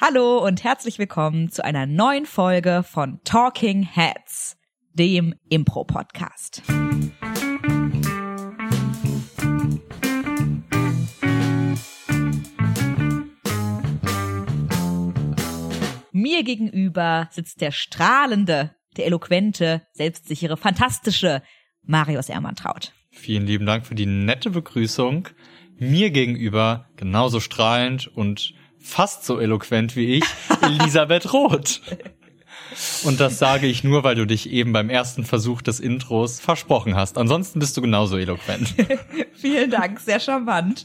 Hallo und herzlich willkommen zu einer neuen Folge von Talking Heads, dem Impro-Podcast. Mir gegenüber sitzt der strahlende, der eloquente, selbstsichere, fantastische Marius Ermantraut. Vielen lieben Dank für die nette Begrüßung. Mir gegenüber genauso strahlend und fast so eloquent wie ich, Elisabeth Roth. Und das sage ich nur, weil du dich eben beim ersten Versuch des Intros versprochen hast. Ansonsten bist du genauso eloquent. Vielen Dank, sehr charmant.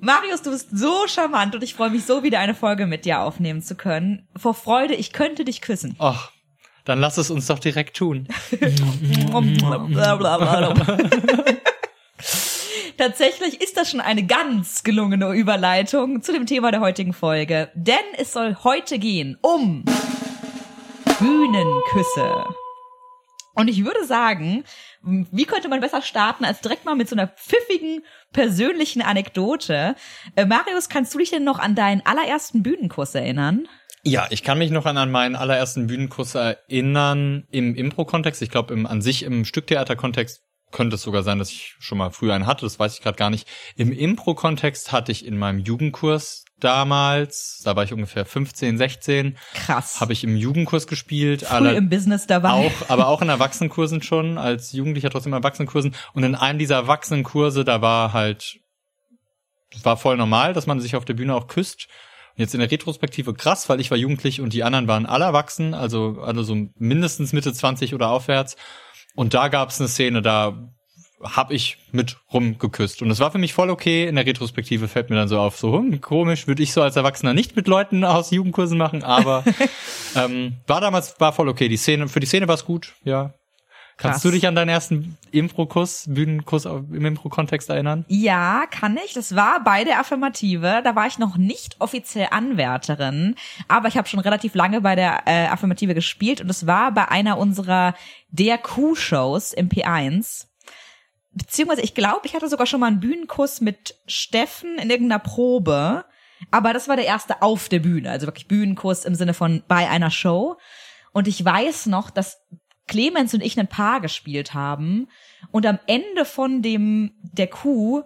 Marius, du bist so charmant und ich freue mich so, wieder eine Folge mit dir aufnehmen zu können. Vor Freude, ich könnte dich küssen. Ach, dann lass es uns doch direkt tun. Tatsächlich ist das schon eine ganz gelungene Überleitung zu dem Thema der heutigen Folge, denn es soll heute gehen um Bühnenküsse. Und ich würde sagen, wie könnte man besser starten als direkt mal mit so einer pfiffigen persönlichen Anekdote? Äh, Marius, kannst du dich denn noch an deinen allerersten Bühnenkuss erinnern? Ja, ich kann mich noch an, meinen allerersten Bühnenkuss erinnern im Impro-Kontext. Ich glaube, im, an sich im Stücktheater-Kontext könnte es sogar sein, dass ich schon mal früher einen hatte, das weiß ich gerade gar nicht. Im Impro-Kontext hatte ich in meinem Jugendkurs damals, da war ich ungefähr 15, 16. Krass. Habe ich im Jugendkurs gespielt. Früh alle, im Business dabei. Auch, aber auch in Erwachsenenkursen schon, als Jugendlicher trotzdem Erwachsenenkursen. Und in einem dieser Erwachsenenkurse, da war halt, war voll normal, dass man sich auf der Bühne auch küsst. Und jetzt in der Retrospektive krass, weil ich war jugendlich und die anderen waren alle erwachsen, also alle so mindestens Mitte 20 oder aufwärts. Und da gab es eine Szene, da hab ich mit rumgeküsst. Und es war für mich voll okay. In der Retrospektive fällt mir dann so auf, so hm, komisch, würde ich so als Erwachsener nicht mit Leuten aus Jugendkursen machen, aber ähm, war damals, war voll okay. Die Szene, für die Szene war es gut, ja. Kannst Krass. du dich an deinen ersten Impro-Kuss, Bühnenkuss im Impro-Kontext erinnern? Ja, kann ich. Das war bei der Affirmative. Da war ich noch nicht offiziell Anwärterin, aber ich habe schon relativ lange bei der äh, Affirmative gespielt und es war bei einer unserer der Q-Shows im P1 beziehungsweise ich glaube, ich hatte sogar schon mal einen Bühnenkuss mit Steffen in irgendeiner Probe, aber das war der erste auf der Bühne, also wirklich Bühnenkuss im Sinne von bei einer Show. Und ich weiß noch, dass Clemens und ich ein Paar gespielt haben. Und am Ende von dem der Kuh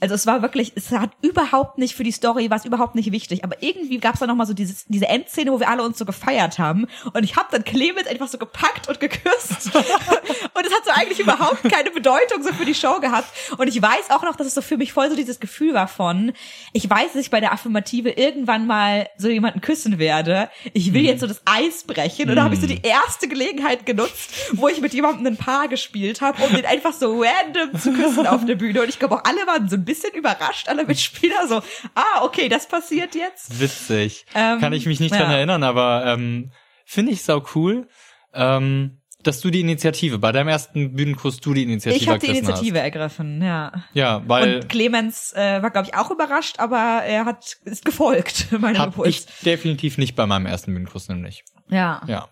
also es war wirklich, es hat überhaupt nicht für die Story, war es überhaupt nicht wichtig. Aber irgendwie gab es da nochmal so dieses, diese Endszene, wo wir alle uns so gefeiert haben. Und ich habe dann Clemens einfach so gepackt und geküsst. und es hat so eigentlich überhaupt keine Bedeutung so für die Show gehabt. Und ich weiß auch noch, dass es so für mich voll so dieses Gefühl war von, ich weiß, dass ich bei der Affirmative irgendwann mal so jemanden küssen werde. Ich will mhm. jetzt so das Eis brechen. Und da habe ich so die erste Gelegenheit genutzt, wo ich mit jemandem ein Paar gespielt habe, um den einfach so random zu küssen auf der Bühne. Und ich glaube auch alle waren so ein bisschen überrascht, alle Mitspieler so, ah, okay, das passiert jetzt. Witzig. Ähm, Kann ich mich nicht ja. dran erinnern, aber ähm, finde ich sau cool. Ähm, dass du die Initiative, bei deinem ersten Bühnenkurs du die Initiative Ich habe die Initiative hast. ergriffen, ja. Ja, weil. Und Clemens äh, war, glaube ich, auch überrascht, aber er hat ist gefolgt, meinem hab Impuls. Ich definitiv nicht bei meinem ersten Bühnenkurs nämlich. Ja. Ja.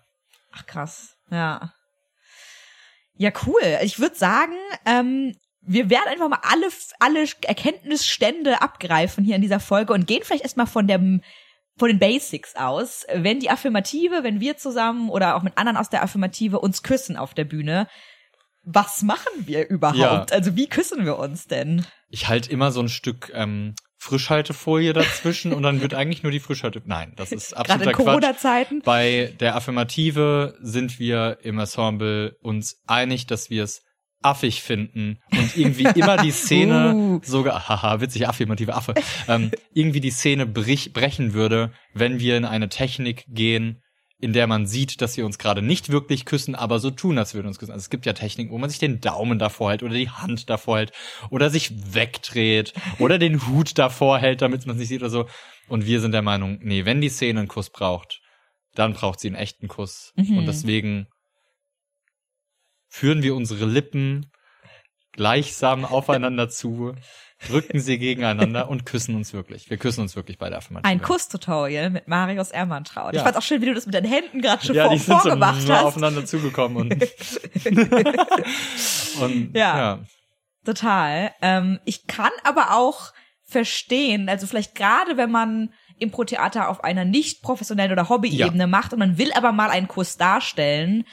Ach krass, ja. Ja, cool. Ich würde sagen, ähm, wir werden einfach mal alle, alle Erkenntnisstände abgreifen hier in dieser Folge und gehen vielleicht erstmal von dem, von den Basics aus. Wenn die Affirmative, wenn wir zusammen oder auch mit anderen aus der Affirmative uns küssen auf der Bühne, was machen wir überhaupt? Ja. Also wie küssen wir uns denn? Ich halte immer so ein Stück ähm, Frischhaltefolie dazwischen und dann wird eigentlich nur die Frischhalte. Nein, das ist absoluter Gerade in Corona-Zeiten. Bei der Affirmative sind wir im Ensemble uns einig, dass wir es affig finden und irgendwie immer die Szene uh. sogar, haha, witzig, affirmative Affe, ähm, irgendwie die Szene brich, brechen würde, wenn wir in eine Technik gehen, in der man sieht, dass wir uns gerade nicht wirklich küssen, aber so tun, als würden wir uns küssen. Also es gibt ja Techniken, wo man sich den Daumen davor hält oder die Hand davor hält oder sich wegdreht oder den Hut davor hält, damit man es nicht sieht oder so. Und wir sind der Meinung, nee, wenn die Szene einen Kuss braucht, dann braucht sie einen echten Kuss. Mhm. Und deswegen führen wir unsere Lippen gleichsam aufeinander zu, drücken sie gegeneinander und küssen uns wirklich. Wir küssen uns wirklich bei der Affirmative. Ein Kusstutorial mit Marius Ermantraut. Ja. Ich fand's auch schön, wie du das mit deinen Händen gerade schon ja, vor, die sind vorgemacht so hast. aufeinander zugekommen und, und ja, ja. Total. Ähm, ich kann aber auch verstehen, also vielleicht gerade wenn man Impro-Theater auf einer nicht professionellen oder Hobby-Ebene Ja. macht und man will aber mal einen Kuss darstellen,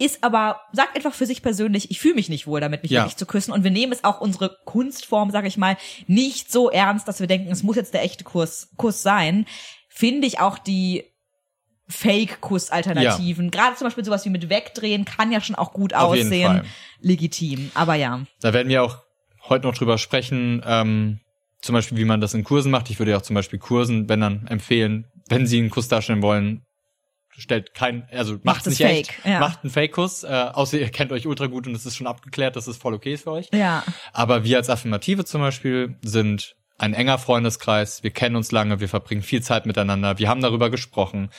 ist aber, sagt einfach für sich persönlich, ich fühle mich nicht wohl damit, mich Ja. wirklich zu küssen. Und wir nehmen es auch unsere Kunstform, sage ich mal, nicht so ernst, dass wir denken, es muss jetzt der echte Kuss, Kuss sein. Finde ich auch die Fake-Kuss-Alternativen. Gerade zum Beispiel sowas wie mit Wegdrehen kann ja schon auch gut Auf aussehen. Legitim. Aber ja. Da werden wir auch heute noch drüber sprechen, ähm, zum Beispiel, wie man das in Kursen macht. Ich würde ja auch zum Beispiel Kursen, wenn dann empfehlen, wenn sie einen Kuss darstellen wollen, stellt kein, also macht nicht fake, echt, ja. macht einen Fake-Kuss, äh, außer ihr kennt euch ultra gut und es ist schon abgeklärt, dass es voll okay ist für euch. Ja. Aber wir als Affirmative zum Beispiel sind ein enger Freundeskreis, wir kennen uns lange, wir verbringen viel Zeit miteinander, wir haben darüber gesprochen.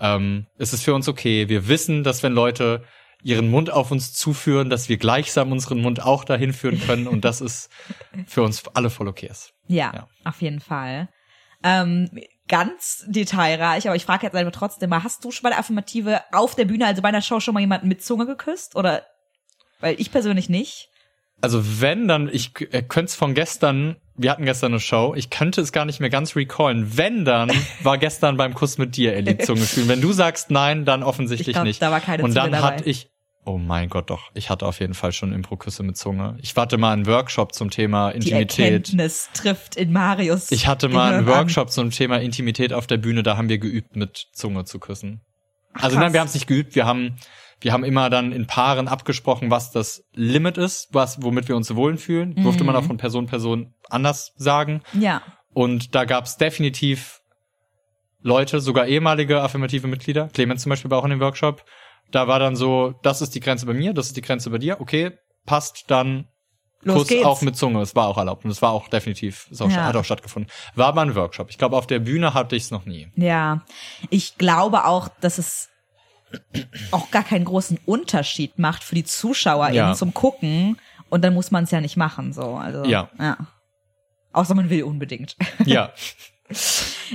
Ähm, es ist für uns okay. Wir wissen, dass wenn Leute ihren Mund auf uns zuführen, dass wir gleichsam unseren Mund auch dahin führen können und das ist für uns alle voll okay ist. Ja, Ja. auf jeden Fall. Ähm, ganz detailreich, aber ich frage jetzt einfach trotzdem mal, hast du schon bei der Affirmative auf der Bühne, also bei einer Show schon mal jemanden mit Zunge geküsst? Oder weil ich persönlich nicht. Also wenn, dann, ich äh, könnte es von gestern, wir hatten gestern eine Show, ich könnte es gar nicht mehr ganz recallen. Wenn, dann war gestern beim Kuss mit dir, Ellie, Zunge fühlen. Wenn du sagst nein, dann offensichtlich Ich glaub, nicht. da war keine Und Zunge dann dabei. hatte ich, oh mein Gott, doch, ich hatte auf jeden Fall schon Impro-Küsse mit Zunge. Ich hatte mal einen Workshop zum Thema Die Intimität. Erkenntnis trifft in Marius. Ich hatte mal einen Gehirn an. Workshop zum Thema Intimität auf der Bühne, da haben wir geübt, mit Zunge zu küssen. Also krass. nein, wir haben es nicht geübt, wir haben wir haben immer dann in Paaren abgesprochen, was das Limit ist, was womit wir uns wohlfühlen. Durfte Mhm. man auch von Person zu Person anders sagen. Ja. Und da gab es definitiv Leute, sogar ehemalige affirmative Mitglieder. Clemens zum Beispiel war auch in dem Workshop. Da war dann so, das ist die Grenze bei mir, das ist die Grenze bei dir. Okay, passt, dann Los Kuss geht's. auch mit Zunge. Es war auch erlaubt und es war auch definitiv, es auch, Ja. hat auch stattgefunden. War aber ein Workshop. Ich glaube, auf der Bühne hatte ich es noch nie. Ja. Ich glaube auch, dass es auch gar keinen großen Unterschied macht für die ZuschauerInnen Ja. zum Gucken. Und dann muss man es ja nicht machen, so. Also, Ja. ja. Außer man will unbedingt. Ja,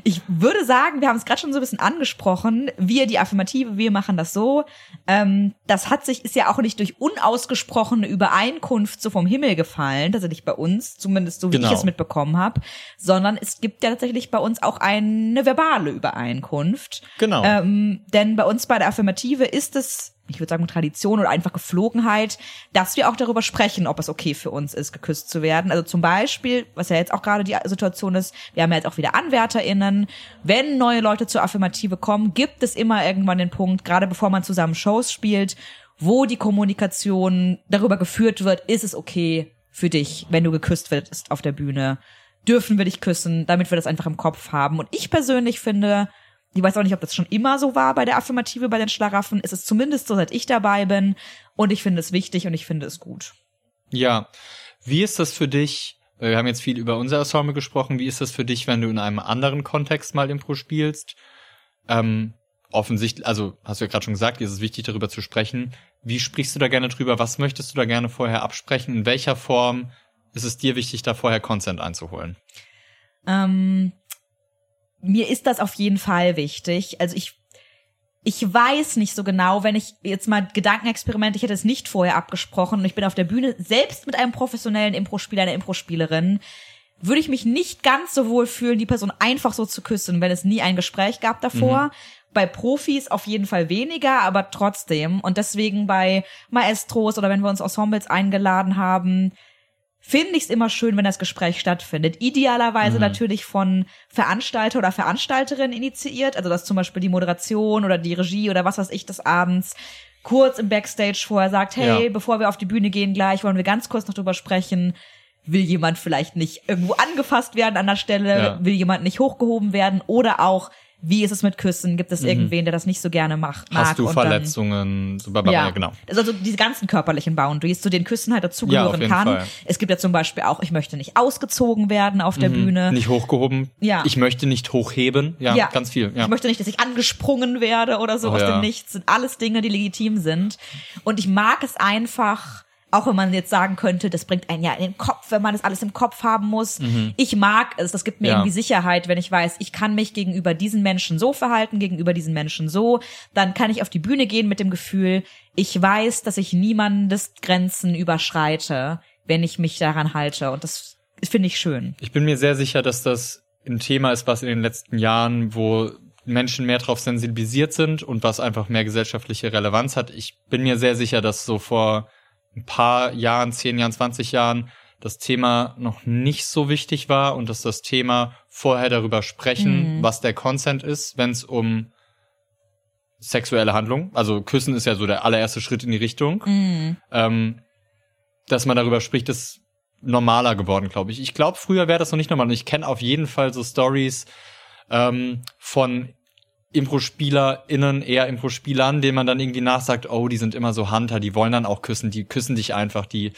Ich würde sagen, wir haben es gerade schon so ein bisschen angesprochen. Wir, die Affirmative, wir machen das so. Ähm, das hat sich, ist ja auch nicht durch unausgesprochene Übereinkunft so vom Himmel gefallen, tatsächlich bei uns, zumindest so wie Genau. ich es mitbekommen habe, sondern es gibt ja tatsächlich bei uns auch eine verbale Übereinkunft. genau. Ähm, denn bei uns bei der Affirmative ist es, ich würde sagen, Tradition oder einfach Geflogenheit, dass wir auch darüber sprechen, ob es okay für uns ist, geküsst zu werden. Also zum Beispiel, was ja jetzt auch gerade die Situation ist, wir haben ja jetzt auch wieder AnwärterInnen. Wenn neue Leute zur Affirmative kommen, gibt es immer irgendwann den Punkt, gerade bevor man zusammen Shows spielt, wo die Kommunikation darüber geführt wird, ist es okay für dich, wenn du geküsst wirst auf der Bühne? Dürfen wir dich küssen, damit wir das einfach im Kopf haben? Und ich persönlich finde, ich weiß auch nicht, ob das schon immer so war bei der Affirmative, bei den Schlaraffen. Es ist zumindest so, seit ich dabei bin. Und ich finde es wichtig und ich finde es gut. Ja. Wie ist das für dich? äh, Wir haben jetzt viel über unser Ensemble gesprochen. Wie ist das für dich, wenn du in einem anderen Kontext mal Impro spielst? Ähm, offensichtlich, also hast du ja gerade schon gesagt, ist es wichtig, darüber zu sprechen. Wie sprichst du da gerne drüber? Was möchtest du da gerne vorher absprechen? In welcher Form ist es dir wichtig, da vorher Consent einzuholen? Ähm, mir ist das auf jeden Fall wichtig. Also ich, ich weiß nicht so genau, wenn ich jetzt mal Gedankenexperiment, ich hätte es nicht vorher abgesprochen und ich bin auf der Bühne, selbst mit einem professionellen Impro-Spieler, einer Impro-Spielerin, würde ich mich nicht ganz so wohl fühlen, die Person einfach so zu küssen, wenn es nie ein Gespräch gab davor. Bei Profis auf jeden Fall weniger, aber trotzdem. Und deswegen bei Maestros oder wenn wir uns Ensembles eingeladen haben, finde ich es immer schön, wenn das Gespräch stattfindet. Idealerweise natürlich von Veranstalter oder Veranstalterin initiiert, also dass zum Beispiel die Moderation oder die Regie oder was weiß ich des Abends kurz im Backstage vorher sagt, hey, Ja. bevor wir auf die Bühne gehen gleich, wollen wir ganz kurz noch drüber sprechen. Will jemand vielleicht nicht irgendwo angefasst werden an der Stelle? Ja. Will jemand nicht hochgehoben werden? Oder auch, wie ist es mit Küssen? Gibt es irgendwen, der das nicht so gerne macht? mag Mhm. Hast du dann- Verletzungen? So, ja. ja, genau. also diese ganzen körperlichen Boundaries, zu den Küssen halt Ja, dazugehören jeden kann. Fall. Es gibt ja zum Beispiel auch, ich möchte nicht ausgezogen werden auf der Bühne. Nicht hochgehoben. Ja. Ich möchte nicht hochheben. Ja, Ja. ganz viel. Ja. Ich möchte nicht, dass ich angesprungen werde oder so Oh, aus ja. dem Nichts. Sind alles Dinge, die legitim sind. Und ich mag es einfach, auch wenn man jetzt sagen könnte, das bringt einen ja in den Kopf, wenn man das alles im Kopf haben muss. Ich mag es, das gibt mir Mhm. Ja. irgendwie Sicherheit, wenn ich weiß, ich kann mich gegenüber diesen Menschen so verhalten, gegenüber diesen Menschen so. Dann kann ich auf die Bühne gehen mit dem Gefühl, ich weiß, dass ich niemandes Grenzen überschreite, wenn ich mich daran halte. Und das finde ich schön. Ich bin mir sehr sicher, dass das ein Thema ist, was in den letzten Jahren, wo Menschen mehr darauf sensibilisiert sind und was einfach mehr gesellschaftliche Relevanz hat. Ich bin mir sehr sicher, dass so vor ein paar Jahren, zehn Jahren, 20 Jahren das Thema noch nicht so wichtig war und dass das Thema vorher darüber sprechen, Mhm. was der Consent ist, wenn es um sexuelle Handlung, also Küssen ist ja so der allererste Schritt in die Richtung, Mhm. ähm, dass man darüber spricht, ist normaler geworden, glaube ich. Ich glaube, früher wäre das noch nicht normal. Und ich kenne auf jeden Fall so Stories ähm, von Impro-SpielerInnen, eher Impro-Spielern, denen man dann irgendwie nachsagt, oh, die sind immer so Hunter, die wollen dann auch küssen, die küssen dich einfach, die,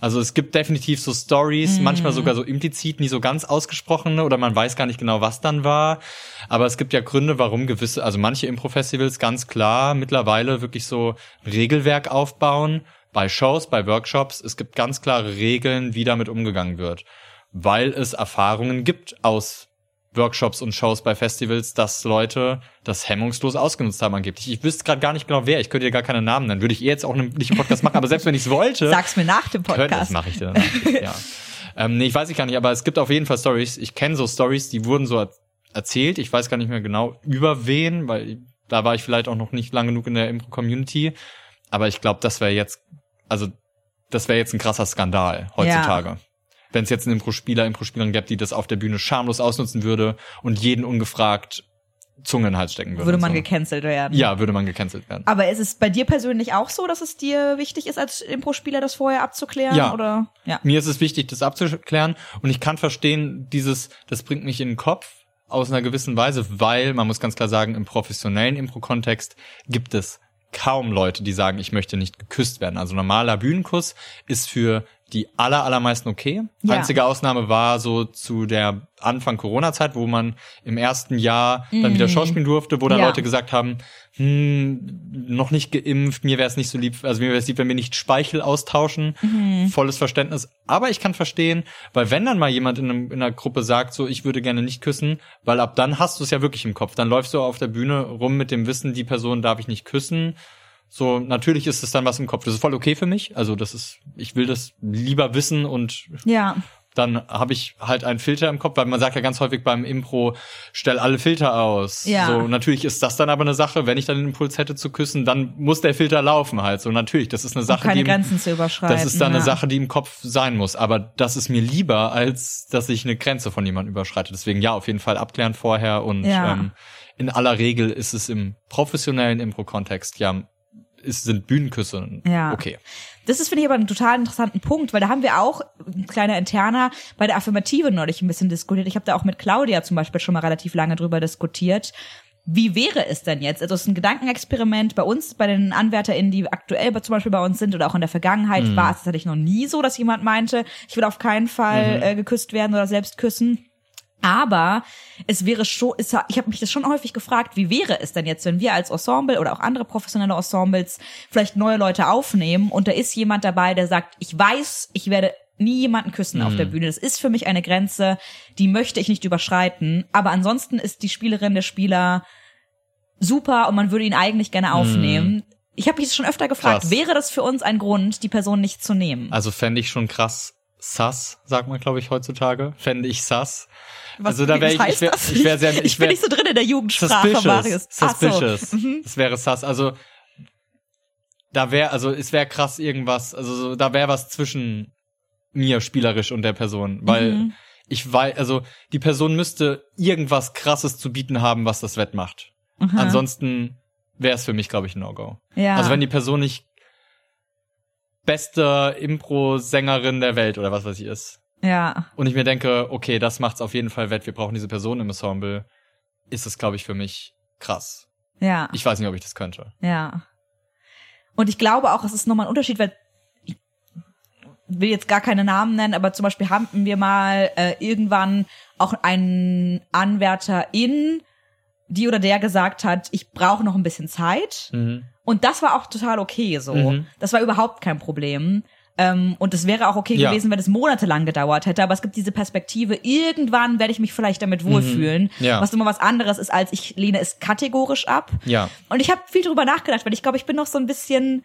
also es gibt definitiv so Stories, manchmal sogar so implizit, nie so ganz ausgesprochene oder man weiß gar nicht genau, was dann war, aber es gibt ja Gründe, warum gewisse, also manche Impro-Festivals ganz klar mittlerweile wirklich so Regelwerk aufbauen, bei Shows, bei Workshops, es gibt ganz klare Regeln, wie damit umgegangen wird, weil es Erfahrungen gibt aus Workshops und Shows bei Festivals, dass Leute das hemmungslos ausgenutzt haben angeblich. Ich wüsste gerade gar nicht genau wer, ich könnte dir gar keine Namen nennen. Würde ich eh jetzt auch nicht im Podcast machen, aber selbst wenn ich es wollte, Sag's mir nach dem könnte, das Podcast. mache ich dir dann. ja. Ähm, nee, ich weiß ich gar nicht, aber es gibt auf jeden Fall Stories. Ich kenne so Stories, die wurden so er erzählt. Ich weiß gar nicht mehr genau über wen, weil da war ich vielleicht auch noch nicht lang genug in der Impro-Community. Aber ich glaube, das wäre jetzt, also das wäre jetzt ein krasser Skandal heutzutage. Wenn es jetzt einen Impro-Spieler, Impro-Spielerin gäbe, die das auf der Bühne schamlos ausnutzen würde und jeden ungefragt Zunge in den Hals stecken würde. Würde man so. gecancelt werden. Ja, würde man gecancelt werden. Aber ist es bei dir persönlich auch so, dass es dir wichtig ist, als Impro-Spieler das vorher abzuklären? Ja. Oder? Ja. Mir ist es wichtig, das abzuklären und ich kann verstehen, dieses, das bringt mich in den Kopf aus einer gewissen Weise, weil man muss ganz klar sagen, im professionellen Impro-Kontext gibt es kaum Leute, die sagen, ich möchte nicht geküsst werden. Also normaler Bühnenkuss ist für die aller, allermeisten okay. Ja. Einzige Ausnahme war so zu der Anfang Corona-Zeit, wo man im ersten Jahr dann wieder schauspielen durfte, wo dann Mhm. Ja. Leute gesagt haben, hm, noch nicht geimpft, mir wäre es nicht so lieb, also mir wäre es lieb, wenn wir nicht Speichel austauschen. Mhm. Volles Verständnis. Aber ich kann verstehen, weil wenn dann mal jemand in, einem, in einer Gruppe sagt, so, ich würde gerne nicht küssen, weil ab dann hast du es ja wirklich im Kopf. Dann läufst du auf der Bühne rum mit dem Wissen, die Person darf ich nicht küssen. So, natürlich ist es dann was im Kopf. Das ist voll okay für mich. Also, das ist, ich will das lieber wissen und Ja. dann habe ich halt einen Filter im Kopf, weil man sagt ja ganz häufig beim Impro, stell alle Filter aus. Ja. So, natürlich ist das dann aber eine Sache, wenn ich dann den Impuls hätte zu küssen, dann muss der Filter laufen halt. So, natürlich, das ist eine Sache, keine die im, Grenzen zu überschreiten. das ist dann ja. eine Sache, die im Kopf sein muss. Aber das ist mir lieber, als dass ich eine Grenze von jemandem überschreite. Deswegen ja, auf jeden Fall abklären vorher und Ja. ähm, in aller Regel ist es im professionellen Impro-Kontext ja, es sind Bühnenküsse Ja. okay. Das ist, finde ich, aber einen total interessanten Punkt, weil da haben wir auch, ein kleiner Interner, bei der Affirmative neulich ein bisschen diskutiert. Ich habe da auch mit Claudia zum Beispiel schon mal relativ lange drüber diskutiert. Wie wäre es denn jetzt? Also es ist ein Gedankenexperiment bei uns, bei den AnwärterInnen, die aktuell zum Beispiel bei uns sind oder auch in der Vergangenheit Mhm. war es tatsächlich noch nie so, dass jemand meinte, ich will auf keinen Fall Mhm. äh, geküsst werden oder selbst küssen. Aber es wäre schon, ich habe mich das schon häufig gefragt, wie wäre es denn jetzt, wenn wir als Ensemble oder auch andere professionelle Ensembles vielleicht neue Leute aufnehmen und da ist jemand dabei, der sagt, ich weiß, ich werde nie jemanden küssen auf der Bühne. Das ist für mich eine Grenze, die möchte ich nicht überschreiten. Aber ansonsten ist die Spielerin der Spieler super und man würde ihn eigentlich gerne aufnehmen. Ich habe mich das schon öfter gefragt, Krass. wäre das für uns ein Grund, die Person nicht zu nehmen? Also fände ich schon krass sass, sagt man, glaube ich, heutzutage. Fände ich sass. Was, also da wäre ich, ich wäre ich wär sehr, ich ich bin wär, nicht so drin in der Jugendsprache, Marius. suspicious. So. Suspicious. Mhm. Das wäre sass. Also da wäre, also es wäre krass irgendwas, also so, da wäre was zwischen mir spielerisch und der Person, weil Mhm. ich weiß, also die Person müsste irgendwas krasses zu bieten haben, was das wettmacht. Mhm. Ansonsten wäre es für mich, glaube ich, ein No-Go. Ja. Also wenn die Person nicht beste Impro-Sängerin der Welt oder was weiß ich ist. Ja. Und ich mir denke, okay, das macht's auf jeden Fall wett, wir brauchen diese Person im Ensemble, ist es, glaube ich, für mich krass. Ja. Ich weiß nicht, ob ich das könnte. Ja. Und ich glaube auch, es ist nochmal ein Unterschied, weil ich will jetzt gar keine Namen nennen, aber zum Beispiel haben wir mal äh, irgendwann auch einen Anwärter in, die oder der gesagt hat, ich brauche noch ein bisschen Zeit. Mhm. Und das war auch total okay so. Mhm. Das war überhaupt kein Problem. Ähm, und es wäre auch okay Ja. gewesen, wenn es monatelang gedauert hätte. Aber es gibt diese Perspektive, irgendwann werde ich mich vielleicht damit wohlfühlen. Mhm. Ja. Was immer was anderes ist, als ich lehne es kategorisch ab. Ja. Und ich habe viel drüber nachgedacht, weil ich glaube, ich bin noch so ein bisschen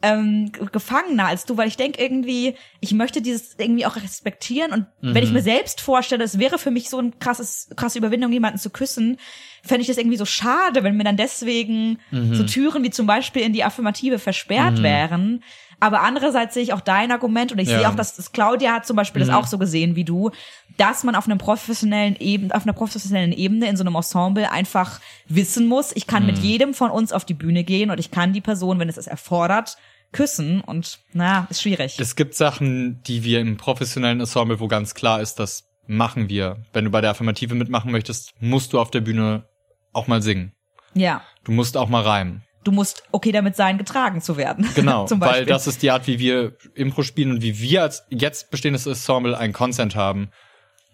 ähm, gefangener als du, weil ich denke irgendwie, ich möchte dieses irgendwie auch respektieren und Mhm. wenn ich mir selbst vorstelle, es wäre für mich so ein krasses, krasse Überwindung, jemanden zu küssen, fände ich das irgendwie so schade, wenn mir dann deswegen Mhm. so Türen wie zum Beispiel in die Affirmative versperrt wären. Aber andererseits sehe ich auch dein Argument und ich Ja. Mhm. sehe auch, dass das Claudia hat zum Beispiel das auch so gesehen wie du, dass man auf einem professionellen Ebene, auf einer professionellen Ebene in so einem Ensemble einfach wissen muss, ich kann Mhm. mit jedem von uns auf die Bühne gehen und ich kann die Person, wenn es es erfordert, küssen und na, ist schwierig. Es gibt Sachen, die wir im professionellen Ensemble, wo ganz klar ist, das machen wir. Wenn du bei der Affirmative mitmachen möchtest, musst du auf der Bühne auch mal singen. ja. Du musst auch mal reimen. Du musst okay damit sein, getragen zu werden. Genau, weil das ist die Art, wie wir Impro spielen und wie wir als jetzt bestehendes Ensemble einen Consent haben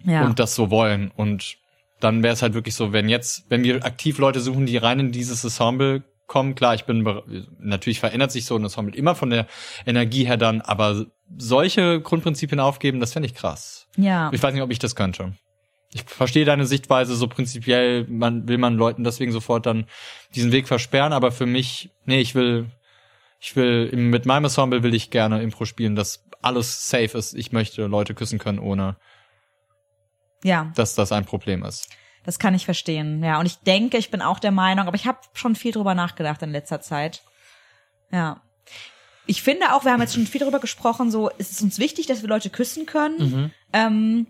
ja. und das so wollen. Und dann wäre es halt wirklich so, wenn jetzt, wenn wir aktiv Leute suchen, die rein in dieses Ensemble kommen, klar, ich bin natürlich verändert sich so ein Ensemble immer von der Energie her dann, aber solche Grundprinzipien aufgeben, das fände ich krass. ja. Ich weiß nicht, ob ich das könnte. Ich verstehe deine Sichtweise so prinzipiell, man will man Leuten deswegen sofort dann diesen Weg versperren, aber für mich, nee, ich will, ich will, mit meinem Ensemble will ich gerne Impro spielen, dass alles safe ist. Ich möchte Leute küssen können, ohne ja, dass das ein Problem ist. das kann ich verstehen. Ja, und ich denke, ich bin auch der Meinung, aber ich habe schon viel drüber nachgedacht in letzter Zeit. Ja. Ich finde auch, wir haben jetzt schon viel darüber gesprochen, so es ist uns wichtig, dass wir Leute küssen können. Mhm. Ähm,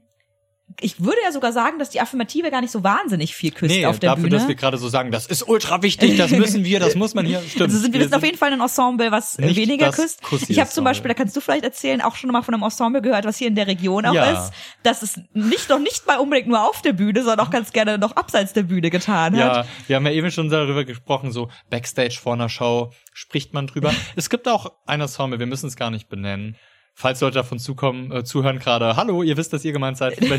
ich würde ja sogar sagen, dass die Affirmative gar nicht so wahnsinnig viel küsst Nee, auf der dafür, Bühne. dass wir gerade so sagen, das ist ultra wichtig, das müssen wir, das muss man hier. Stimmt. Also sind wir, wir sind auf jeden Fall ein Ensemble, was weniger küsst. Ich habe zum. Beispiel, da kannst du vielleicht erzählen, auch schon mal von einem Ensemble gehört, was hier in der Region auch Ja. ist, dass es nicht noch nicht mal unbedingt nur auf der Bühne, sondern auch ganz gerne noch abseits der Bühne getan hat. Ja, wir haben ja eben schon darüber gesprochen, so Backstage vor einer Show spricht man drüber. es gibt auch ein Ensemble, wir müssen es gar nicht benennen. Falls Leute davon zukommen, äh, zuhören gerade, hallo, ihr wisst, dass ihr gemeint seid.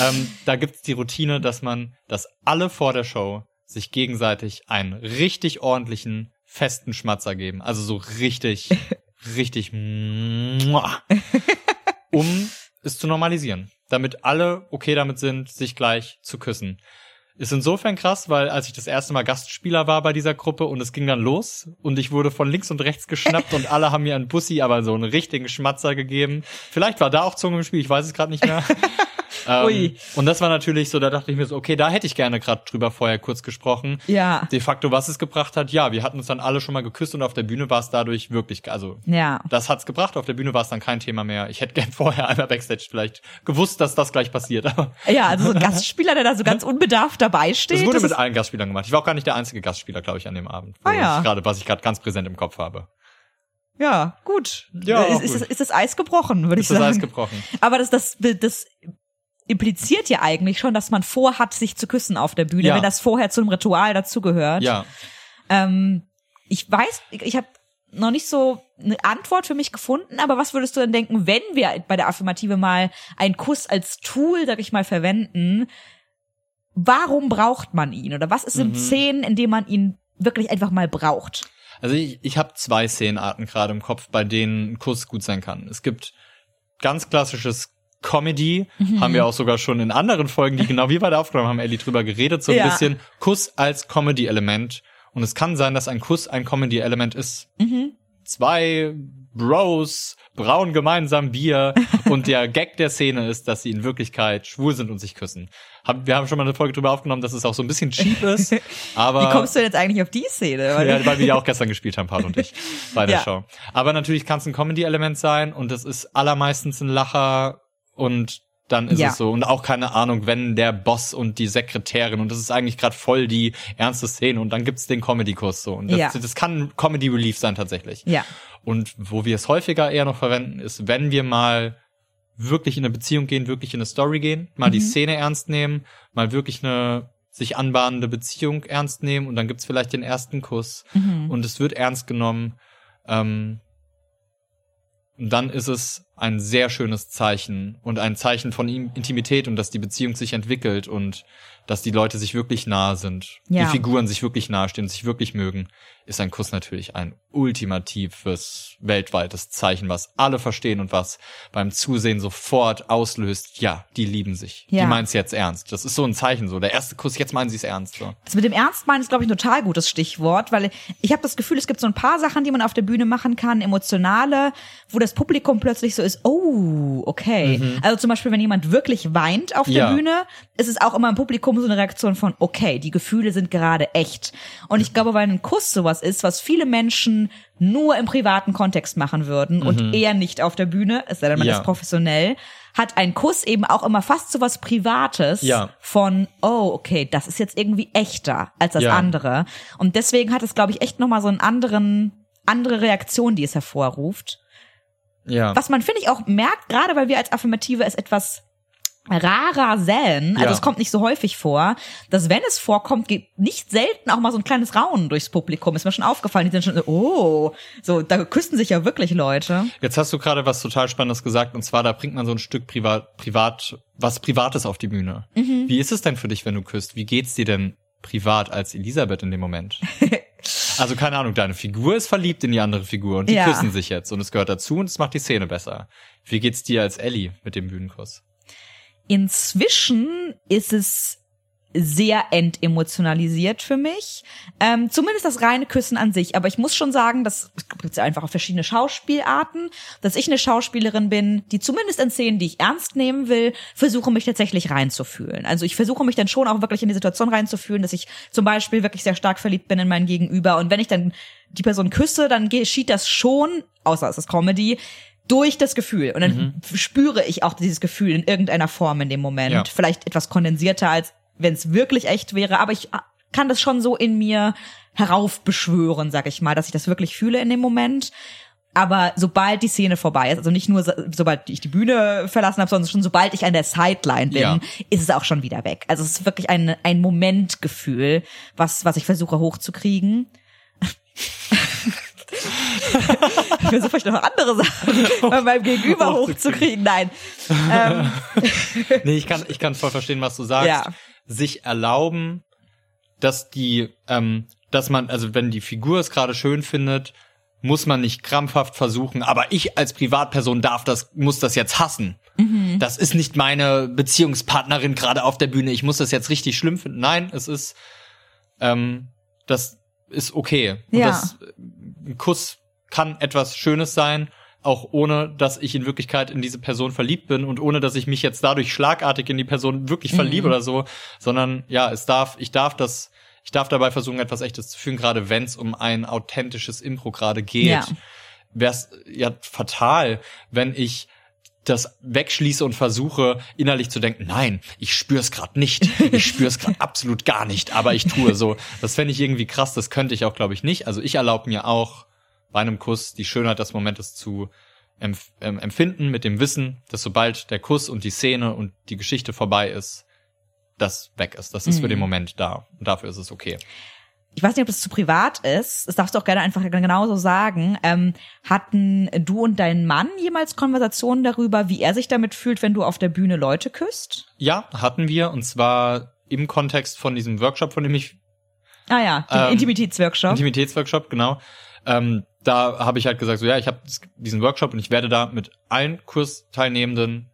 Ähm, da gibt's die Routine, dass man, dass alle vor der Show sich gegenseitig einen richtig ordentlichen, festen Schmatzer geben. Also so richtig, richtig, um es zu normalisieren. Damit alle okay damit sind, sich gleich zu küssen. Ist insofern krass, weil als ich das erste Mal Gastspieler war bei dieser Gruppe und es ging dann los und ich wurde von links und rechts geschnappt und alle haben mir einen Bussi, aber so einen richtigen Schmatzer gegeben. Vielleicht war da auch Zunge im Spiel, ich weiß es gerade nicht mehr. ähm. Und das war natürlich so, da dachte ich mir so, okay, da hätte ich gerne gerade drüber vorher kurz gesprochen. Ja. De facto, was es gebracht hat, ja, wir hatten uns dann alle schon mal geküsst und auf der Bühne war es dadurch wirklich, also Ja. das hat's gebracht. Auf der Bühne war es dann kein Thema mehr. Ich hätte gern vorher einmal Backstage vielleicht gewusst, dass das gleich passiert. Ja, also so ein Gastspieler, der da so ganz unbedarft dabei steht. das wurde das mit ist- allen Gastspielern gemacht. Ich war auch gar nicht der einzige Gastspieler, glaube ich, an dem Abend. Ah, ja. Gerade, was ich gerade ganz präsent im Kopf habe. ja, gut. Ja, ist, ist, gut. das- ist das Eis gebrochen, würde ich Ist das sagen. Eis gebrochen? Aber das, das, das impliziert ja eigentlich schon, dass man vorhat, sich zu küssen auf der Bühne, Ja. wenn das vorher zum Ritual dazugehört. Ja. Ähm, ich weiß, ich habe noch nicht so eine Antwort für mich gefunden, aber was würdest du denn denken, wenn wir bei der Affirmative mal einen Kuss als Tool, sag ich mal, verwenden? Warum braucht man ihn? Oder was ist in Mhm. Szenen, in denen man ihn wirklich einfach mal braucht? Also ich, ich habe zwei Szenenarten gerade im Kopf, bei denen ein Kuss gut sein kann. Es gibt ganz klassisches Comedy, Mhm. haben wir auch sogar schon in anderen Folgen, die genau wie bei der Aufnahme haben, Ellie drüber geredet, so ein Ja. bisschen Kuss als Comedy-Element. Und es kann sein, dass ein Kuss ein Comedy-Element ist. Mhm. Zwei Bros brauen gemeinsam Bier und der Gag der Szene ist, dass sie in Wirklichkeit schwul sind und sich küssen. Hab, wir haben schon mal eine Folge drüber aufgenommen, dass es auch so ein bisschen cheap ist, aber Wie kommst du denn jetzt eigentlich auf die Szene? Weil- ja, weil wir ja auch gestern gespielt haben, Paul und ich, bei der Ja. Show. Aber natürlich kann es ein Comedy-Element sein und es ist allermeistens ein Lacher und dann ist Ja. es so. Und auch keine Ahnung, wenn der Boss und die Sekretärin und das ist eigentlich gerade voll die ernste Szene und dann gibt's den Comedy-Kurs so. Und das, Ja. das kann Comedy-Relief sein tatsächlich. Ja. Und wo wir es häufiger eher noch verwenden, ist, wenn wir mal wirklich in eine Beziehung gehen, wirklich in eine Story gehen, mal Mhm. die Szene ernst nehmen, mal wirklich eine sich anbahnende Beziehung ernst nehmen und dann gibt's vielleicht den ersten Kuss Mhm. und es wird ernst genommen. Ähm, und dann ist es ein sehr schönes Zeichen und ein Zeichen von Intimität und dass die Beziehung sich entwickelt und dass die Leute sich wirklich nahe sind, Ja. die Figuren sich wirklich nahestehen, sich wirklich mögen, ist ein Kuss natürlich ein ultimatives weltweites Zeichen, was alle verstehen und was beim Zusehen sofort auslöst, ja, die lieben sich. Ja. Die meinen es jetzt ernst. Das ist so ein Zeichen, so der erste Kuss, jetzt meinen sie es ernst. So. Das mit dem Ernstmeinen ist, glaube ich, ein total gutes Stichwort, weil ich habe das Gefühl, es gibt so ein paar Sachen, die man auf der Bühne machen kann, emotionale, wo das Publikum plötzlich so ist, oh, okay. Also zum Beispiel, wenn jemand wirklich weint auf der Ja. Bühne, ist es auch immer im Publikum so eine Reaktion von, okay, die Gefühle sind gerade echt. Und ich glaube, weil ein Kuss sowas ist, was viele Menschen nur im privaten Kontext machen würden und eher nicht auf der Bühne, es sei denn, man Ja. ist professionell, hat ein Kuss eben auch immer fast so was Privates Ja. von, oh, okay, das ist jetzt irgendwie echter als das Ja. andere. Und deswegen hat es, glaube ich, echt nochmal so einen anderen, andere Reaktion, die es hervorruft. Ja. Was man, finde ich, auch merkt, gerade weil wir als Affirmative es etwas rarer säen, also Ja. es kommt nicht so häufig vor, dass wenn es vorkommt, geht nicht selten auch mal so ein kleines Raunen durchs Publikum. Ist mir schon aufgefallen, die sind schon so, oh, so, da küssen sich ja wirklich Leute. Jetzt hast du gerade was total Spannendes gesagt, und zwar, da bringt man so ein Stück privat, privat, was Privates auf die Bühne. Wie ist es denn für dich, wenn du küsst? Wie geht's dir denn privat als Elisabeth in dem Moment? also keine Ahnung, deine Figur ist verliebt in die andere Figur und die Ja. küssen sich jetzt und es gehört dazu und es macht die Szene besser. Wie geht's dir als Ellie mit dem Bühnenkuss? Inzwischen ist es sehr entemotionalisiert für mich. Ähm, zumindest das reine Küssen an sich. Aber ich muss schon sagen, dass es gibt ja einfach auch verschiedene Schauspielarten, dass ich eine Schauspielerin bin, die zumindest in Szenen, die ich ernst nehmen will, versuche mich tatsächlich reinzufühlen. Also ich versuche mich dann schon auch wirklich in die Situation reinzufühlen, dass ich zum Beispiel wirklich sehr stark verliebt bin in mein Gegenüber. Und wenn ich dann die Person küsse, dann geschieht das schon, außer es ist Comedy, durch das Gefühl. Und dann spüre ich auch dieses Gefühl in irgendeiner Form in dem Moment. Ja. Vielleicht etwas kondensierter, als wenn es wirklich echt wäre. Aber ich kann das schon so in mir heraufbeschwören, sag ich mal, dass ich das wirklich fühle in dem Moment. Aber sobald die Szene vorbei ist, also nicht nur so, sobald ich die Bühne verlassen habe, sondern schon sobald ich an der Sideline bin, Ja. ist es auch schon wieder weg. Also es ist wirklich ein, ein Momentgefühl, was, was ich versuche hochzukriegen. ich versuche vielleicht noch andere Sachen bei meinem Gegenüber hochzukriegen. Nein. Ähm, Nee, ich kann, ich kann voll verstehen, was du sagst. Ja. Sich erlauben, dass die, ähm, dass man, also wenn die Figur es gerade schön findet, muss man nicht krampfhaft versuchen, aber ich als Privatperson darf das, muss das jetzt hassen. Mhm. Das ist nicht meine Beziehungspartnerin gerade auf der Bühne. Ich muss das jetzt richtig schlimm finden. Nein, es ist, ähm, das ist okay. Und Ja. das, ein Kuss kann etwas Schönes sein, auch ohne, dass ich in Wirklichkeit in diese Person verliebt bin und ohne, dass ich mich jetzt dadurch schlagartig in die Person wirklich Mhm. verliebe oder so, sondern ja, es darf, ich darf das, ich darf dabei versuchen, etwas Echtes zu fühlen, gerade wenn es um ein authentisches Impro gerade geht. Ja. Wäre es ja fatal, wenn ich das wegschließe und versuche innerlich zu denken, nein, ich spüre es gerade nicht, ich spüre es gerade absolut gar nicht, aber ich tue so. Das fände ich irgendwie krass, das könnte ich auch, glaube ich, nicht. Also ich erlaube mir auch bei einem Kuss die Schönheit des Momentes zu empf ähm, empfinden mit dem Wissen, dass sobald der Kuss und die Szene und die Geschichte vorbei ist, das weg ist. Das ist für den Moment da. Und dafür ist es okay. ich weiß nicht, ob das zu privat ist, das darfst du auch gerne einfach genauso sagen. Ähm, hatten du und dein Mann jemals Konversationen darüber, wie er sich damit fühlt, wenn du auf der Bühne Leute küsst? Ja, hatten wir und zwar im Kontext von diesem Workshop, von dem ich Ah ja, den Ähm, Intimitätsworkshop. Intimitätsworkshop, genau. Ähm, da habe ich halt gesagt, so ja, ich habe diesen Workshop und ich werde da mit allen Kursteilnehmenden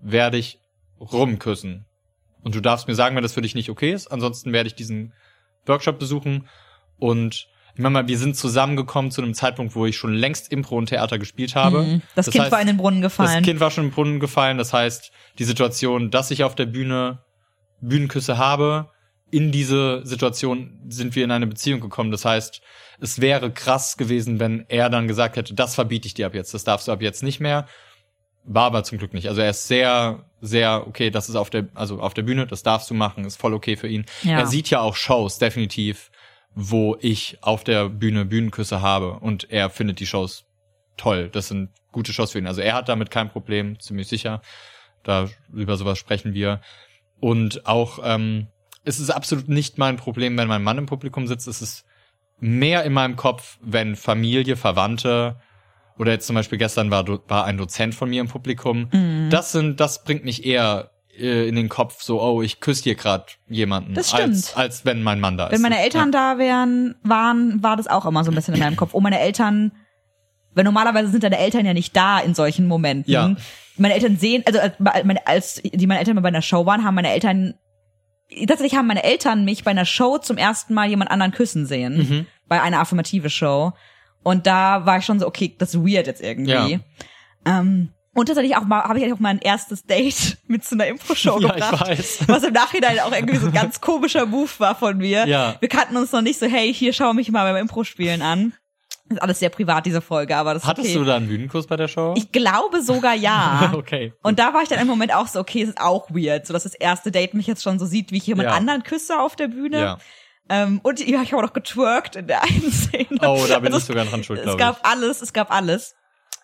werde ich rumküssen. Und du darfst mir sagen, wenn das für dich nicht okay ist. Ansonsten werde ich diesen Workshop besuchen. Und ich meine mal, wir sind zusammengekommen zu einem Zeitpunkt, wo ich schon längst Impro und Theater gespielt habe. Mhm. das, Kind heißt, war in den Brunnen das gefallen. Kind war schon im Brunnen gefallen. Das heißt, die Situation, dass ich auf der Bühne Bühnenküsse habe, in diese Situation sind wir in eine Beziehung gekommen. Das heißt, es wäre krass gewesen, wenn er dann gesagt hätte, das verbiete ich dir ab jetzt, das darfst du ab jetzt nicht mehr. War aber zum Glück nicht. Also er ist sehr, sehr, okay, das ist auf der, also auf der Bühne, das darfst du machen, ist voll okay für ihn. Ja. Er sieht ja auch Shows, definitiv, wo ich auf der Bühne Bühnenküsse habe und er findet die Shows toll. Das sind gute Shows für ihn. Also er hat damit kein Problem, ziemlich sicher. Da über sowas sprechen wir. Und auch, ähm, es ist absolut nicht mein Problem, wenn mein Mann im Publikum sitzt. Es ist mehr in meinem Kopf, wenn Familie, Verwandte oder jetzt zum Beispiel gestern war, war ein Dozent von mir im Publikum. Mhm. Das sind, das bringt mich eher äh, in den Kopf, so, oh, ich küsse hier gerade jemanden, Das als, stimmt. als wenn mein Mann da ist. Wenn meine Eltern da wären, waren, war das auch immer so ein bisschen in meinem Kopf. Oh, meine Eltern, weil normalerweise sind deine Eltern ja nicht da in solchen Momenten. Ja. Meine Eltern sehen, also als, meine, als die meine Eltern mal bei einer Show waren, haben meine Eltern, tatsächlich haben meine Eltern mich bei einer Show zum ersten Mal jemand anderen küssen sehen. Mhm. Bei einer affirmative Show. Und da war ich schon so, okay, das ist weird jetzt irgendwie. Ja. Ähm, und tatsächlich auch mal, habe ich auch mal ein erstes Date mit so einer Impro-Show Ja, ich gebracht. weiß. Was im Nachhinein auch irgendwie so ein ganz komischer Move war von mir. Ja. Wir kannten uns noch nicht so, hey, hier schau mich mal beim Impro-Spielen an. Das ist alles sehr privat, diese Folge, aber das ist Hattest okay. du da einen Bühnenkuss bei der Show? Ich glaube sogar ja. okay. Und da war ich dann im Moment auch so, okay, es ist auch weird, so dass das erste Date mich jetzt schon so sieht, wie ich jemand Ja. anderen küsse auf der Bühne. Ja. Ähm, und ja, ich habe auch noch getwerkt in der einen Szene. Oh, da bin Also ich sogar dran schuld, Es glaube gab ich. alles, es gab alles.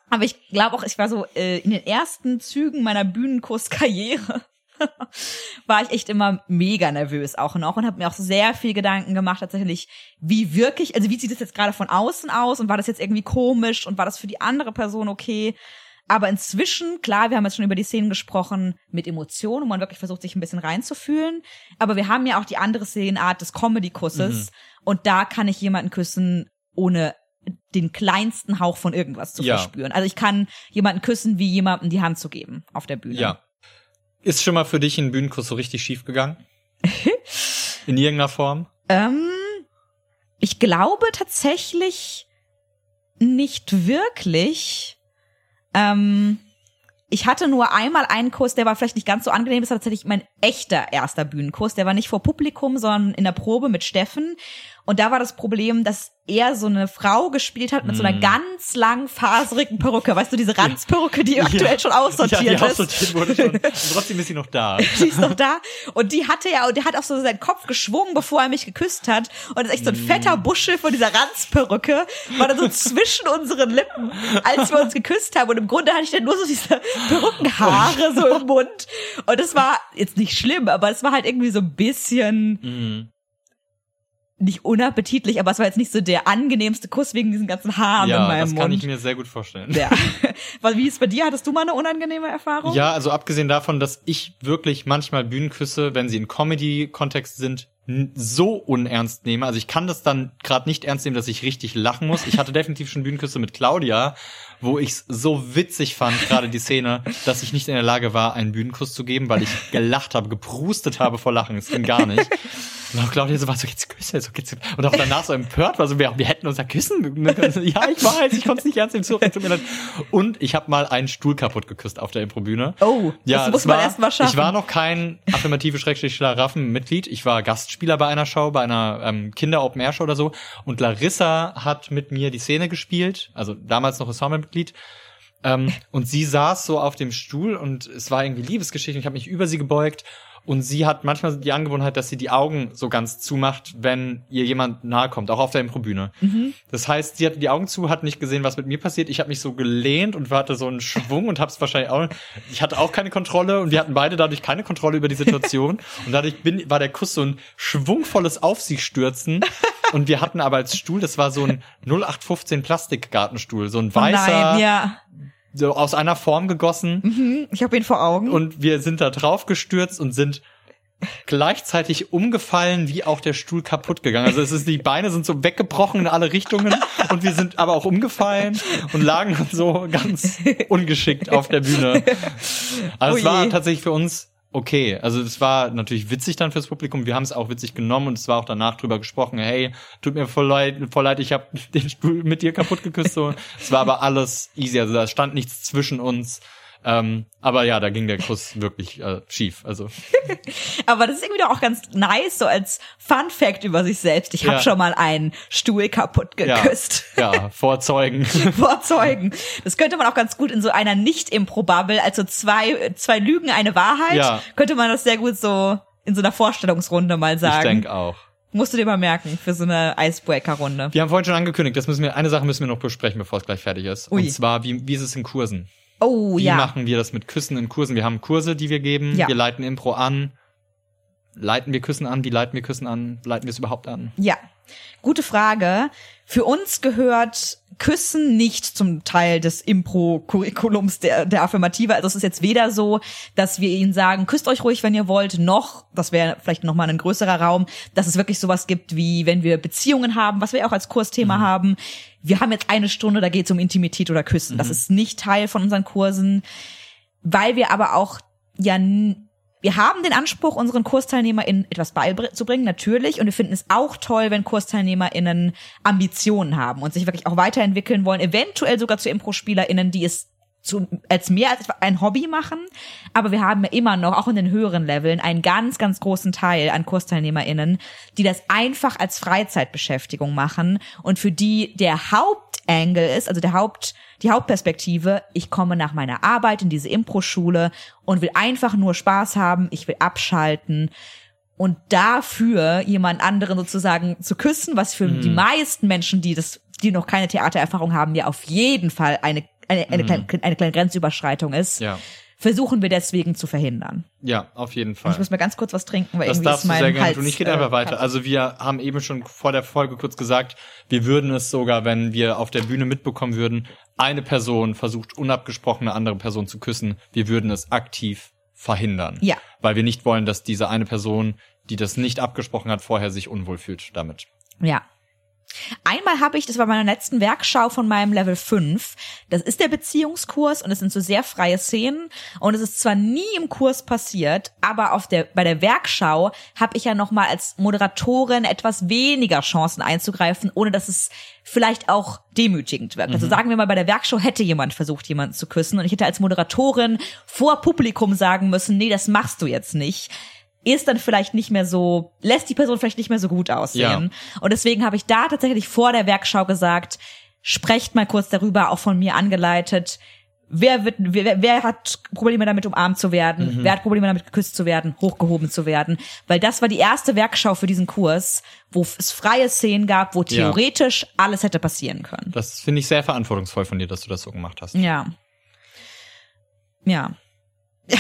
Aber ich glaube auch, ich war so äh, in den ersten Zügen meiner Bühnenkurskarriere war ich echt immer mega nervös auch noch und habe mir auch sehr viel Gedanken gemacht tatsächlich, wie wirklich, also wie sieht das jetzt gerade von außen aus und war das jetzt irgendwie komisch und war das für die andere Person okay? Aber inzwischen, klar, wir haben jetzt schon über die Szenen gesprochen mit Emotionen, wo man wirklich versucht, sich ein bisschen reinzufühlen. Aber wir haben ja auch die andere Szenenart des Comedy-Kusses. Und da kann ich jemanden küssen, ohne den kleinsten Hauch von irgendwas zu Ja. verspüren. Also ich kann jemanden küssen, wie jemandem die Hand zu geben auf der Bühne. Ja. Ist schon mal für dich ein Bühnenkuss so richtig schief gegangen? In irgendeiner Form? Ähm, ich glaube tatsächlich nicht wirklich. Ähm, ich hatte nur einmal einen Kurs, der war vielleicht nicht ganz so angenehm, das war tatsächlich mein echter erster Bühnenkurs. Der war nicht vor Publikum, sondern in der Probe mit Steffen. Und da war das Problem, dass er so eine Frau gespielt hat mit so einer Mm. ganz lang faserigen Perücke. Weißt du, diese Ranzperücke, die aktuell schon aussortiert ja, die ist. aussortiert wurde schon. Und trotzdem ist sie noch da. die ist noch da. Und die hatte ja, und der hat auch so seinen Kopf geschwungen, bevor er mich geküsst hat. Und das ist echt so ein fetter Buschel von dieser Ranzperücke, war dann so zwischen unseren Lippen, als wir uns geküsst haben. Und im Grunde hatte ich dann nur so diese Perückenhaare so im Mund. Und das war jetzt nicht schlimm, aber es war halt irgendwie so ein bisschen Mhm. Nicht unappetitlich, aber es war jetzt nicht so der angenehmste Kuss wegen diesen ganzen Haaren in Ja, meinem das kann Mund. ich mir sehr gut vorstellen. ja. Was, wie ist es bei dir? Hattest du mal eine unangenehme Erfahrung? Ja, also abgesehen davon, dass ich wirklich manchmal Bühnenküsse, wenn sie in Comedy-Kontext sind, so unernst nehme. Also ich kann das dann gerade nicht ernst nehmen, dass ich richtig lachen muss. Ich hatte definitiv schon Bühnenküsse mit Claudia, wo ich es so witzig fand, gerade die Szene, dass ich nicht in der Lage war, einen Bühnenkuss zu geben, weil ich gelacht habe, geprustet habe vor Lachen. Es ging gar nicht. Und auch Claudia so war so, jetzt küsse, so geht's. Und auch danach so empört war so, wir, wir hätten uns ja küssen. Ja, ich weiß, ich konnte es nicht ernst nehmen. Sorry, tut mir leid. Und ich habe mal einen Stuhl kaputt geküsst auf der Improbühne. Oh, Ja, das muss man war, erst mal schaffen. Ich war noch kein affirmative Schrägstrich Schlaraffen-Mitglied. Ich war Gastspieler bei einer Show, bei einer ähm, Kinder-Open-Air-Show oder so. Und Larissa hat mit mir die Szene gespielt, also damals noch Ensemble-Mitglied. Ähm, und sie saß so auf dem Stuhl und es war irgendwie Liebesgeschichte. Ich habe mich über sie gebeugt und sie hat manchmal die Angewohnheit, dass sie die Augen so ganz zumacht, wenn ihr jemand nahe kommt, auch auf der Improbühne. Das heißt, sie hatte die Augen zu, hat nicht gesehen, was mit mir passiert. Ich habe mich so gelehnt und hatte so einen Schwung und hab's wahrscheinlich auch. Ich hatte auch keine Kontrolle und wir hatten beide dadurch keine Kontrolle über die Situation und dadurch bin, war der Kuss so ein schwungvolles Auf sich stürzen. Und wir hatten aber als Stuhl, das war so ein 0815 Plastikgartenstuhl, so ein Oh weißer, nein, ja. So aus einer Form gegossen. Ich habe ihn vor Augen. Und wir sind da drauf gestürzt und sind gleichzeitig umgefallen, wie auch der Stuhl kaputt gegangen. Also es ist, die Beine sind so weggebrochen in alle Richtungen und wir sind aber auch umgefallen und lagen dann so ganz ungeschickt auf der Bühne. Also Oh es war tatsächlich für uns okay. Also es war natürlich witzig dann fürs Publikum. Wir haben es auch witzig genommen und es war auch danach drüber gesprochen. Hey, tut mir voll leid, voll leid ich habe den Stuhl mit dir kaputt geküsst. So. Es war aber alles easy. Also da stand nichts zwischen uns. Ähm, aber ja, da ging der Kuss wirklich äh, schief. Also Aber das ist irgendwie doch auch ganz nice, so als Fun Fact über sich selbst. Ich habe Ja. schon mal einen Stuhl kaputt ja, geküsst. ja, vorzeugen. Vor Zeugen. Das könnte man auch ganz gut in so einer Nicht-Impro-Bubble, also zwei, zwei Lügen, eine Wahrheit, Ja. könnte man das sehr gut so in so einer Vorstellungsrunde mal sagen. Ich denke auch. Musst du dir mal merken für so eine Icebreaker-Runde. Wir haben vorhin schon angekündigt, das müssen wir, eine Sache müssen wir noch besprechen, bevor es gleich fertig ist. Ui. Und zwar, wie, wie ist es in Kursen? Oh Wie ja. machen wir das mit Küssen in Kursen? Wir haben Kurse, die wir geben. Ja. Wir leiten Impro an. Leiten wir Küssen an? Wie leiten wir Küssen an? Leiten wir es überhaupt an? Ja, gute Frage. Für uns gehört Küssen nicht zum Teil des Impro-Curriculums der, der Affirmative. Also es ist jetzt weder so, dass wir ihnen sagen, küsst euch ruhig, wenn ihr wollt, noch, das wäre vielleicht nochmal ein größerer Raum, dass es wirklich sowas gibt, wie wenn wir Beziehungen haben, was wir auch als Kursthema mhm. haben. Wir haben jetzt eine Stunde, da geht es um Intimität oder Küssen. Mhm. Das ist nicht Teil von unseren Kursen, weil wir aber auch ja wir haben den Anspruch, unseren KursteilnehmerInnen etwas beizubringen, natürlich. Und wir finden es auch toll, wenn KursteilnehmerInnen Ambitionen haben und sich wirklich auch weiterentwickeln wollen, eventuell sogar zu Impro-SpielerInnen, die es zu, als mehr als ein Hobby machen. Aber wir haben ja immer noch, auch in den höheren Leveln, einen ganz, ganz großen Teil an KursteilnehmerInnen, die das einfach als Freizeitbeschäftigung machen und für die der Hauptangle ist, also der Haupt, die Hauptperspektive, ich komme nach meiner Arbeit in diese Impro-Schule und will einfach nur Spaß haben, ich will abschalten und dafür jemand anderen sozusagen zu küssen, was für mhm. die meisten Menschen, die das, die noch keine Theatererfahrung haben, ja auf jeden Fall eine eine, eine, mhm. kleine, eine kleine Grenzüberschreitung ist. Ja. Versuchen wir deswegen zu verhindern. Ja, auf jeden Fall. Ich muss mir ganz kurz was trinken, weil das irgendwie darfst ist mein du sehr gerne Hals, tun. Ich gehe einfach äh, weiter. Also wir haben eben schon vor der Folge kurz gesagt, wir würden es sogar, wenn wir auf der Bühne mitbekommen würden, eine Person versucht unabgesprochen eine andere Person zu küssen, wir würden es aktiv verhindern. Ja. Weil wir nicht wollen, dass diese eine Person, die das nicht abgesprochen hat, vorher sich unwohl fühlt damit. Ja. Einmal habe ich, das war bei meiner letzten Werkschau von meinem Level 5, das ist der Beziehungskurs und es sind so sehr freie Szenen und es ist zwar nie im Kurs passiert, aber auf der, bei der Werkschau habe ich ja nochmal als Moderatorin etwas weniger Chancen einzugreifen, ohne dass es vielleicht auch demütigend wirkt. Also mhm. Also sagen wir mal, bei der Werkschau hätte jemand versucht, jemanden zu küssen und ich hätte als Moderatorin vor Publikum sagen müssen, nee, das machst du jetzt nicht ist dann vielleicht nicht mehr so, lässt die Person vielleicht nicht mehr so gut aussehen. Ja. Und deswegen habe ich da tatsächlich vor der Werkschau gesagt, sprecht mal kurz darüber, auch von mir angeleitet. Wer, wird, wer, wer hat Probleme damit, umarmt zu werden? Mhm. Wer hat Probleme damit, geküsst zu werden, hochgehoben zu werden? Weil das war die erste Werkschau für diesen Kurs, wo es freie Szenen gab, wo theoretisch ja. alles hätte passieren können. Das finde ich sehr verantwortungsvoll von dir, dass du das so gemacht hast. Ja. Ja.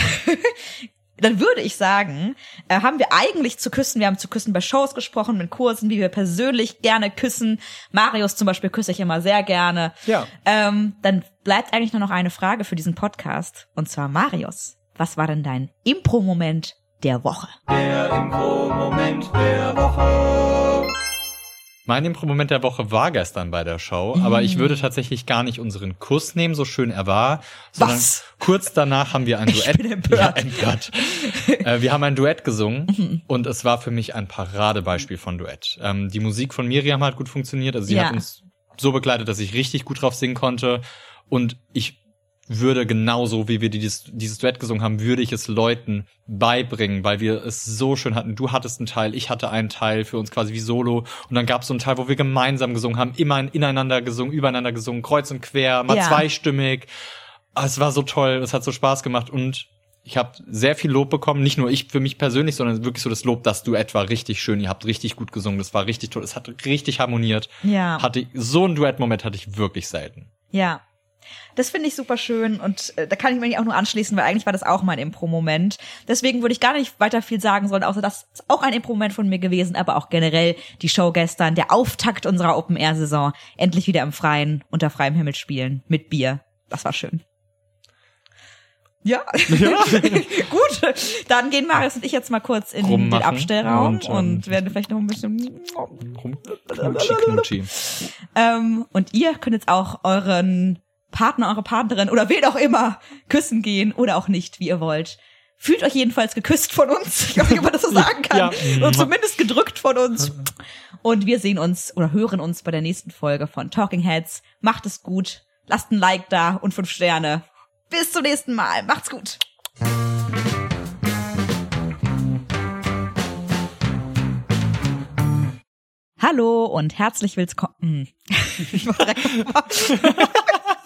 dann würde ich sagen, äh, haben wir eigentlich zu küssen, wir haben zu küssen bei Shows gesprochen, mit Kursen, wie wir persönlich gerne küssen. Marius zum Beispiel küsse ich immer sehr gerne. Ja. Ähm, dann bleibt eigentlich nur noch eine Frage für diesen Podcast. Und zwar Marius, was war denn dein Impro-Moment der Woche? Der Impro-Moment der Woche. Mein Impro-Moment der Woche war gestern bei der Show, mhm. aber ich würde tatsächlich gar nicht unseren Kuss nehmen, so schön er war, sondern Was? kurz danach haben wir ein Duett. Ich bin empört. Ja, empört. äh, wir haben ein Duett gesungen mhm. und es war für mich ein Paradebeispiel von Duett. Ähm, die Musik von Miriam hat gut funktioniert, also sie ja. hat uns so begleitet, dass ich richtig gut drauf singen konnte und ich würde genauso, wie wir dieses, dieses Duett gesungen haben, würde ich es Leuten beibringen, weil wir es so schön hatten. Du hattest einen Teil, ich hatte einen Teil für uns quasi wie Solo. Und dann gab es so einen Teil, wo wir gemeinsam gesungen haben, immer ineinander gesungen, übereinander gesungen, kreuz und quer, mal ja. zweistimmig. Ah, es war so toll, es hat so Spaß gemacht und ich habe sehr viel Lob bekommen, nicht nur ich für mich persönlich, sondern wirklich so das Lob, dass Duett war richtig schön, ihr habt richtig gut gesungen, das war richtig toll, es hat richtig harmoniert. Ja. Hatte so einen Duettmoment hatte ich wirklich selten. Ja, das finde ich super schön und äh, da kann ich mich auch nur anschließen, weil eigentlich war das auch mein Impro-Moment. Deswegen würde ich gar nicht weiter viel sagen sollen, außer das ist auch ein Impro-Moment von mir gewesen, aber auch generell die Show gestern, der Auftakt unserer Open-Air-Saison, endlich wieder im Freien, unter freiem Himmel spielen, mit Bier. Das war schön. Ja, ja. gut. Dann gehen Marius und ich jetzt mal kurz in den Abstellraum und, und, werden vielleicht noch ein bisschen rum, knutschi, knutschi. Ähm, und ihr könnt jetzt auch euren Partner, eure Partnerin oder wen auch immer küssen gehen oder auch nicht, wie ihr wollt. Fühlt euch jedenfalls geküsst von uns. Ich weiß nicht, ob man das so sagen kann. ja. Und zumindest gedrückt von uns. Und wir sehen uns oder hören uns bei der nächsten Folge von Talking Heads. Macht es gut. Lasst ein Like da und fünf Sterne. Bis zum nächsten Mal. Macht's gut. Hallo und herzlich willkommen. ich war direkt